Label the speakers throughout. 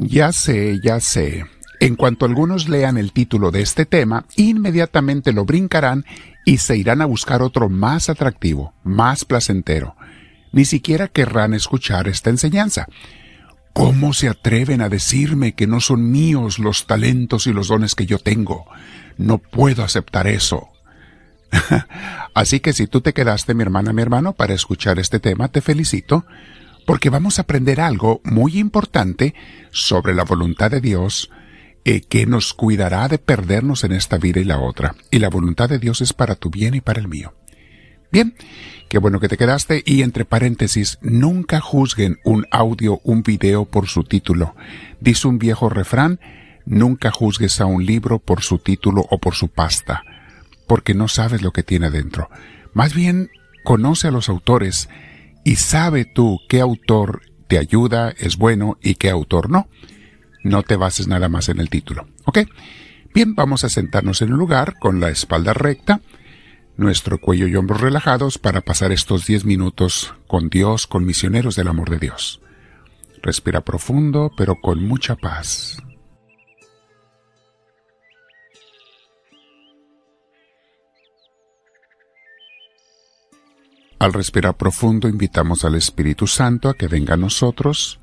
Speaker 1: Ya sé, ya sé. En cuanto algunos lean el título de este tema, inmediatamente lo brincarán y se irán a buscar otro más atractivo, más placentero. Ni siquiera querrán escuchar esta enseñanza. ¿Cómo se atreven a decirme que no son míos los talentos y los dones que yo tengo? No puedo aceptar eso. Así que si tú te quedaste, mi hermana, mi hermano, para escuchar este tema, te felicito, porque vamos a aprender algo muy importante sobre la voluntad de Dios eh, que nos cuidará de perdernos en esta vida y la otra. Y la voluntad de Dios es para tu bien y para el mío. Bien, qué bueno que te quedaste y entre paréntesis, nunca juzguen un audio, un video por su título. Dice un viejo refrán, nunca juzgues a un libro por su título o por su pasta, porque no sabes lo que tiene dentro. Más bien, conoce a los autores y sabe tú qué autor te ayuda, es bueno y qué autor no. No te bases nada más en el título. ¿Ok? Bien, vamos a sentarnos en un lugar con la espalda recta, nuestro cuello y hombros relajados para pasar estos 10 minutos con Dios, con misioneros del amor de Dios. Respira profundo, pero con mucha paz. Al respirar profundo invitamos al Espíritu Santo a que venga a nosotros.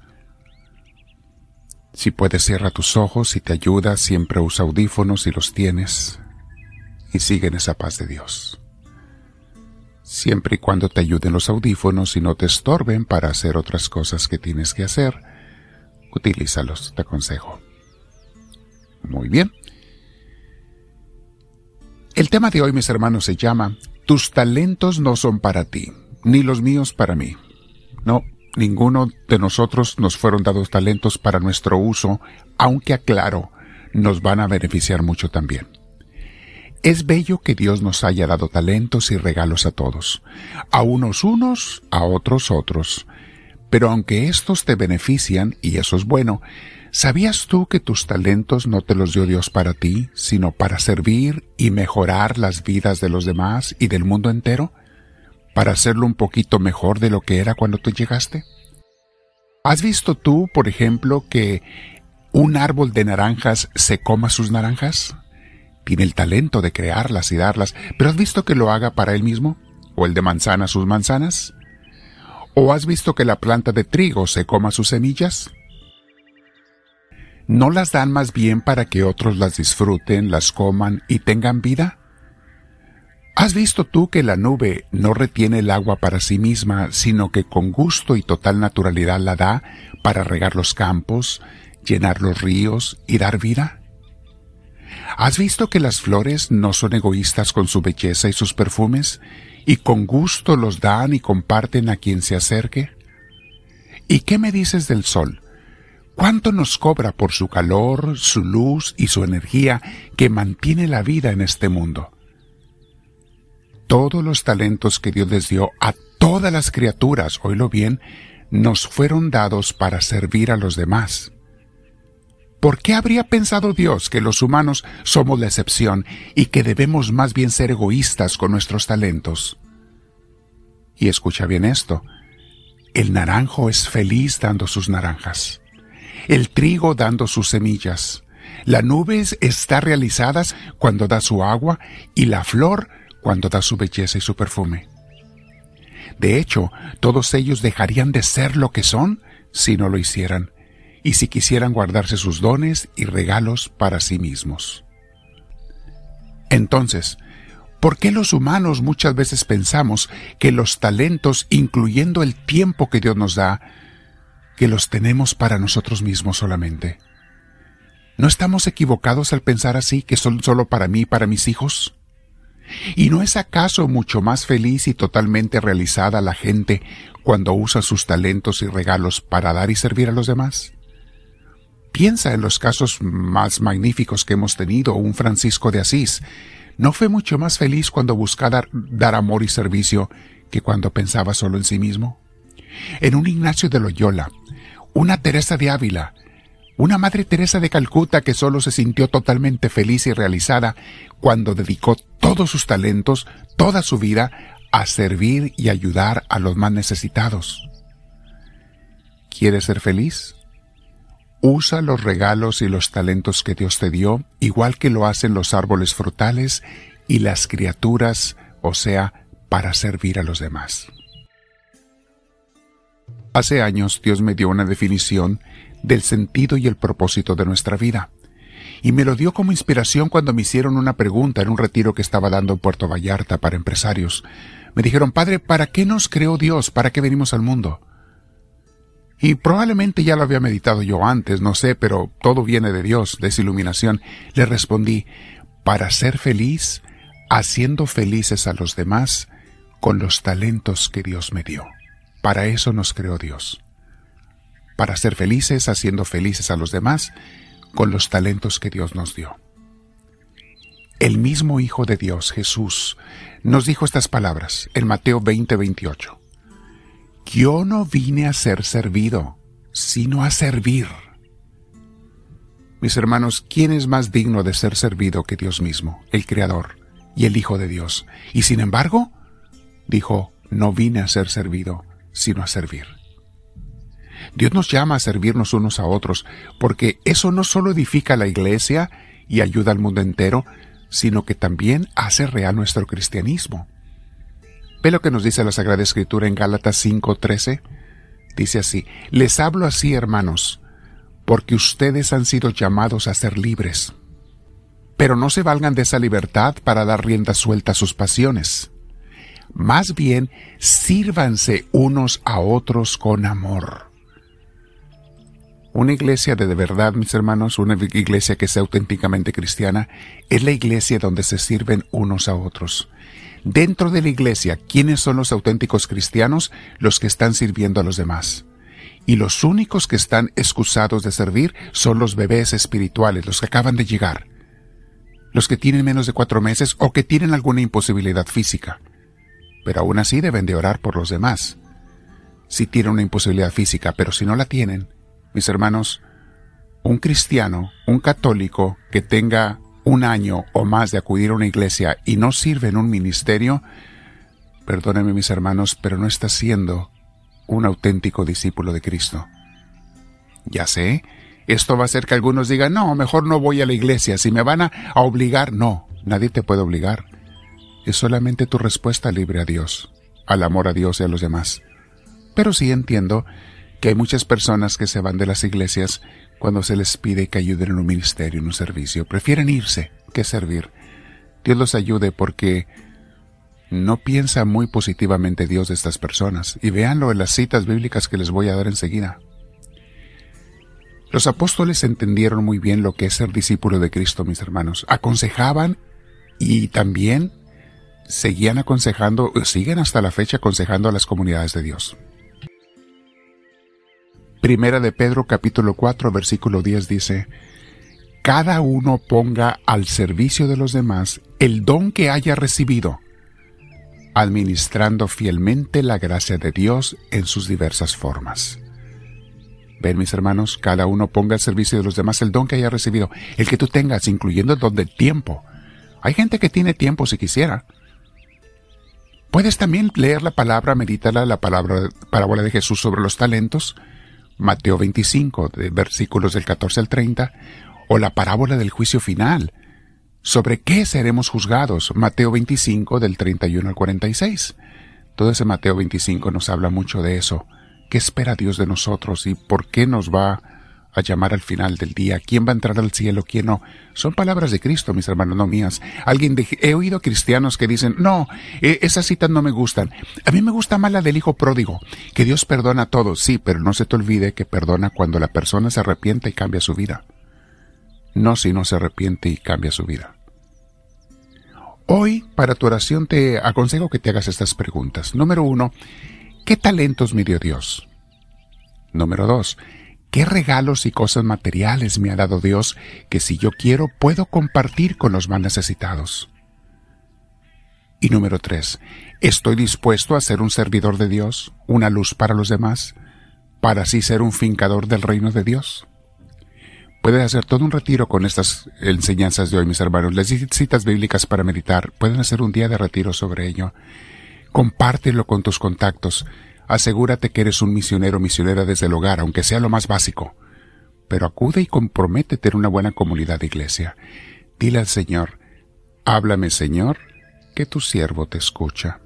Speaker 1: Si puedes cierra tus ojos y te ayuda, siempre usa audífonos si los tienes y sigue en esa paz de Dios. Siempre y cuando te ayuden los audífonos y no te estorben para hacer otras cosas que tienes que hacer, utilízalos, te aconsejo. Muy bien. El tema de hoy, mis hermanos, se llama tus talentos no son para ti, ni los míos para mí. No, ninguno de nosotros nos fueron dados talentos para nuestro uso, aunque aclaro, nos van a beneficiar mucho también. Es bello que Dios nos haya dado talentos y regalos a todos, a unos unos, a otros otros. Pero aunque estos te benefician, y eso es bueno, ¿Sabías tú que tus talentos no te los dio Dios para ti, sino para servir y mejorar las vidas de los demás y del mundo entero? ¿Para hacerlo un poquito mejor de lo que era cuando tú llegaste? ¿Has visto tú, por ejemplo, que un árbol de naranjas se coma sus naranjas? Tiene el talento de crearlas y darlas, pero ¿has visto que lo haga para él mismo? ¿O el de manzanas sus manzanas? ¿O has visto que la planta de trigo se coma sus semillas? ¿no las dan más bien para que otros las disfruten, las coman y tengan vida? ¿Has visto tú que la nube no retiene el agua para sí misma, sino que con gusto y total naturalidad la da para regar los campos, llenar los ríos y dar vida? ¿Has visto que las flores no son egoístas con su belleza y sus perfumes, y con gusto los dan y comparten a quien se acerque? ¿Y qué me dices del sol? ¿Cuánto nos cobra por su calor, su luz y su energía que mantiene la vida en este mundo? Todos los talentos que Dios les dio a todas las criaturas, oílo bien, nos fueron dados para servir a los demás. ¿Por qué habría pensado Dios que los humanos somos la excepción y que debemos más bien ser egoístas con nuestros talentos? Y escucha bien esto, el naranjo es feliz dando sus naranjas el trigo dando sus semillas. La nube está realizada cuando da su agua y la flor cuando da su belleza y su perfume. De hecho, todos ellos dejarían de ser lo que son si no lo hicieran, y si quisieran guardarse sus dones y regalos para sí mismos. Entonces, ¿por qué los humanos muchas veces pensamos que los talentos, incluyendo el tiempo que Dios nos da, que los tenemos para nosotros mismos solamente. ¿No estamos equivocados al pensar así que son solo para mí y para mis hijos? ¿Y no es acaso mucho más feliz y totalmente realizada la gente cuando usa sus talentos y regalos para dar y servir a los demás? Piensa en los casos más magníficos que hemos tenido. Un Francisco de Asís no fue mucho más feliz cuando buscaba dar, amor y servicio que cuando pensaba solo en sí mismo. En un Ignacio de Loyola, una Teresa de Ávila, una Madre Teresa de Calcuta que solo se sintió totalmente feliz y realizada cuando dedicó todos sus talentos, toda su vida, a servir y ayudar a los más necesitados. ¿Quieres ser feliz? Usa los regalos y los talentos que Dios te dio, igual que lo hacen los árboles frutales y las criaturas, o sea, para servir a los demás. Hace años Dios me dio una definición del sentido y el propósito de nuestra vida. Y me lo dio como inspiración cuando me hicieron una pregunta en un retiro que estaba dando en Puerto Vallarta para empresarios. Me dijeron, Padre, ¿para qué nos creó Dios? ¿Para qué venimos al mundo? Y probablemente ya lo había meditado yo antes, no sé, pero todo viene de Dios, de esa iluminación. Le respondí, para ser feliz, haciendo felices a los demás con los talentos que Dios me dio. Para eso nos creó Dios. Para ser felices, haciendo felices a los demás con los talentos que Dios nos dio. El mismo Hijo de Dios, Jesús, nos dijo estas palabras en Mateo 20, 28. Yo no vine a ser servido, sino a servir. Mis hermanos, ¿quién es más digno de ser servido que Dios mismo, el Creador y el Hijo de Dios? Y sin embargo, dijo, no vine a ser servido, sino a servir. Dios nos llama a servirnos unos a otros, porque eso no solo edifica la iglesia y ayuda al mundo entero, sino que también hace real nuestro cristianismo. ¿Ve lo que nos dice la Sagrada Escritura en Gálatas 5:13? Dice así, les hablo así, hermanos, porque ustedes han sido llamados a ser libres. Pero no se valgan de esa libertad para dar rienda suelta a sus pasiones. Más bien, sírvanse unos a otros con amor. Una iglesia de, de verdad, mis hermanos, una iglesia que sea auténticamente cristiana, es la iglesia donde se sirven unos a otros. Dentro de la iglesia, ¿quiénes son los auténticos cristianos? Los que están sirviendo a los demás. Y los únicos que están excusados de servir son los bebés espirituales, los que acaban de llegar. Los que tienen menos de cuatro meses o que tienen alguna imposibilidad física. Pero aún así deben de orar por los demás. Si tienen una imposibilidad física, pero si no la tienen, mis hermanos, un cristiano, un católico que tenga un año o más de acudir a una iglesia y no sirve en un ministerio, perdónenme mis hermanos, pero no está siendo un auténtico discípulo de Cristo. Ya sé, esto va a hacer que algunos digan, no, mejor no voy a la iglesia, si me van a, obligar, no, nadie te puede obligar. Es solamente tu respuesta libre a Dios, al amor a Dios y a los demás. Pero sí entiendo que hay muchas personas que se van de las iglesias cuando se les pide que ayuden en un ministerio, en un servicio. Prefieren irse que servir. Dios los ayude porque no piensa muy positivamente Dios de estas personas. Y véanlo en las citas bíblicas que les voy a dar enseguida. Los apóstoles entendieron muy bien lo que es ser discípulo de Cristo, mis hermanos. Aconsejaban y también seguían aconsejando, siguen hasta la fecha aconsejando a las comunidades de Dios. Primera de Pedro capítulo 4 versículo 10 dice, Cada uno ponga al servicio de los demás el don que haya recibido, administrando fielmente la gracia de Dios en sus diversas formas. Ven mis hermanos, cada uno ponga al servicio de los demás el don que haya recibido, el que tú tengas, incluyendo el don del tiempo. Hay gente que tiene tiempo si quisiera. Puedes también leer la palabra, meditarla, la palabra, parábola de Jesús sobre los talentos, Mateo 25, de versículos del 14 al 30, o la parábola del juicio final. ¿Sobre qué seremos juzgados? Mateo 25, del 31 al 46. Todo ese Mateo 25 nos habla mucho de eso. ¿Qué espera Dios de nosotros y por qué nos va a llamar al final del día. ¿Quién va a entrar al cielo? ¿Quién no? Son palabras de Cristo, mis hermanos, no mías. Alguien he oído cristianos que dicen, no, e, esas citas no me gustan. A mí me gusta más la del hijo pródigo, que Dios perdona a todos, sí, pero no se te olvide que perdona cuando la persona se arrepiente y cambia su vida. No si no se arrepiente y cambia su vida. Hoy, para tu oración, te aconsejo que te hagas estas preguntas. Número uno, ¿qué talentos me dio Dios? Número dos, ¿Qué regalos y cosas materiales me ha dado Dios que si yo quiero puedo compartir con los más necesitados? Y número tres, ¿estoy dispuesto a ser un servidor de Dios, una luz para los demás, para así ser un fincador del reino de Dios? Puedes hacer todo un retiro con estas enseñanzas de hoy, mis hermanos. Les citas bíblicas para meditar. Pueden hacer un día de retiro sobre ello. Compártelo con tus contactos. Asegúrate que eres un misionero o misionera desde el hogar, aunque sea lo más básico. pero acude y comprométete en una buena comunidad de iglesia. Dile al Señor, háblame Señor, que tu siervo te escucha.